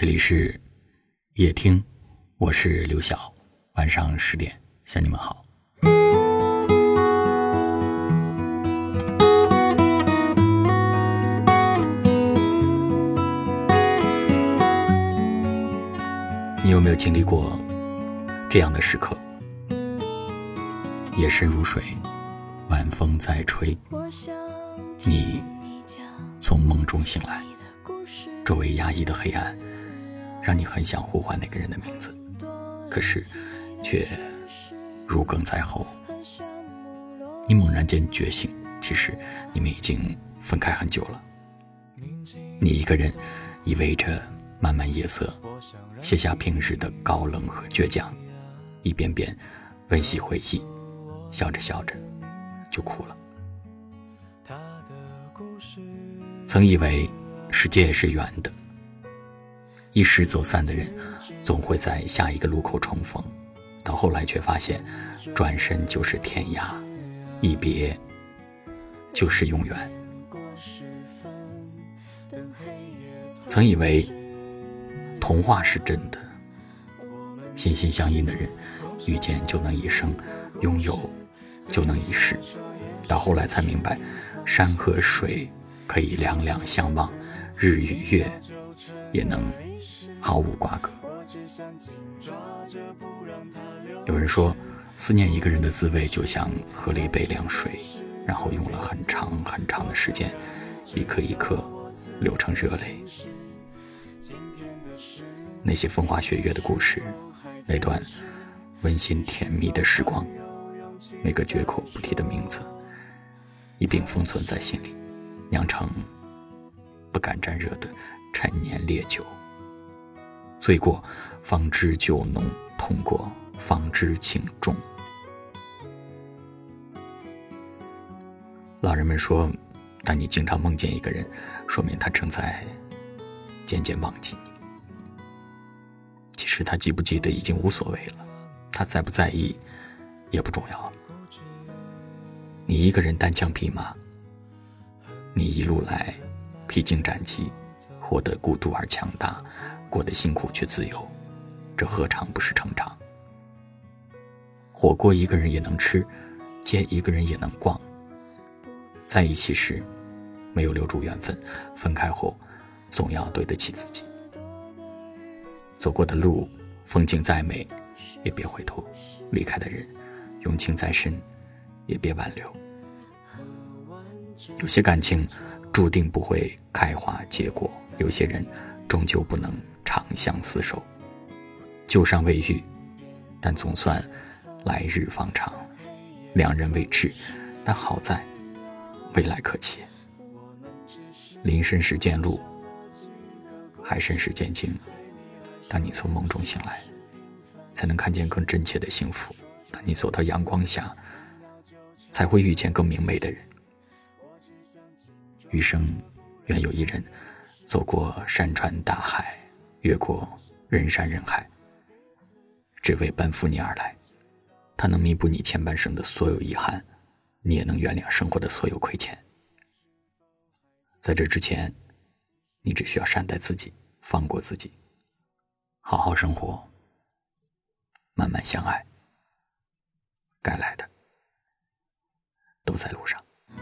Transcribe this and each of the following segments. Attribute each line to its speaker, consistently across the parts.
Speaker 1: 这里是夜听，我是刘晓。晚上十点向你们好。你有没有经历过这样的时刻？夜深如水，晚风在吹，你从梦中醒来，周围压抑的黑暗。让你很想呼唤那个人的名字，可是，却如鲠在喉。你猛然间觉醒，其实你们已经分开很久了。你一个人依偎着漫漫夜色，卸下平日的高冷和倔强，一遍遍温习回忆，笑着笑着就哭了。曾以为世界是圆的。一时走散的人，总会在下一个路口重逢，到后来却发现，转身就是天涯，一别就是永远。曾以为童话是真的，心心相印的人，遇见就能一生，拥有就能一世，到后来才明白，山和水可以两两相望，日与月也能。毫无瓜葛。有人说，思念一个人的滋味，就像喝了一杯凉水，然后用了很长很长的时间，一颗一颗流成热泪。那些风花雪月的故事，那段温馨甜蜜的时光，那个绝口不提的名字，一并封存在心里，酿成不敢沾热的陈年烈酒。醉过方知酒浓，痛过方知情重。老人们说，当你经常梦见一个人，说明他正在渐渐忘记你。其实他记不记得已经无所谓了，他在不在意也不重要了。你一个人单枪匹马，你一路来披荆斩棘，活得孤独而强大。过得辛苦却自由，这何尝不是成长？火锅一个人也能吃，街一个人也能逛。在一起时没有留住缘分，分开后总要对得起自己。走过的路，风景再美，也别回头；离开的人，用情再深，也别挽留。有些感情注定不会开花结果，有些人终究不能。长相厮守，旧伤未愈，但总算来日方长。两人未至，但好在未来可期。林深时见鹿，海深时见鲸。当你从梦中醒来，才能看见更真切的幸福；当你走到阳光下，才会遇见更明媚的人。余生，愿有一人走过山川大海。越过人山人海，只为奔赴你而来。他能弥补你前半生的所有遗憾，你也能原谅生活的所有亏欠。在这之前，你只需要善待自己，放过自己，好好生活，慢慢相爱。该来的都在路上。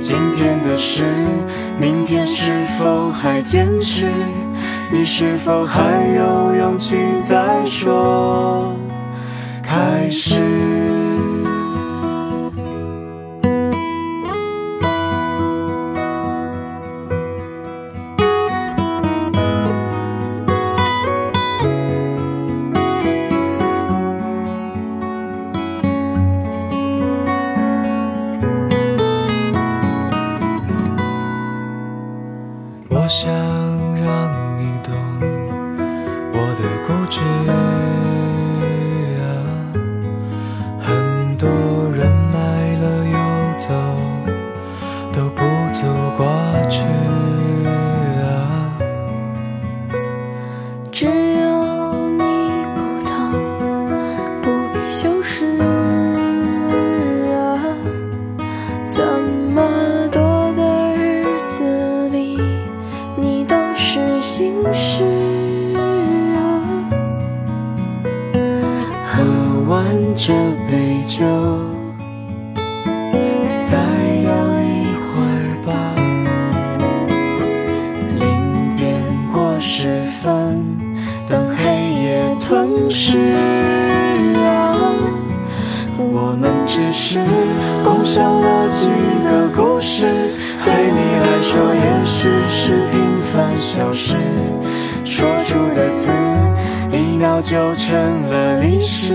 Speaker 2: 今天的事，明天是否还坚持？你是否还有勇气再说开始？多人来了又走，都不足挂齿啊。只有你不懂，不必修饰。干这杯酒，再聊一会儿吧。零点过十分，等黑夜吞噬啊。我们只是共享了几个故事，对你来说也许是平凡小事。说出的字，一秒就成了历史。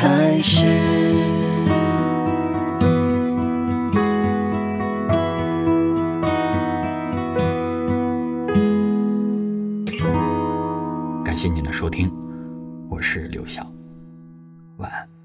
Speaker 2: 开始？
Speaker 1: 感谢您的收听，我是刘晓，晚安。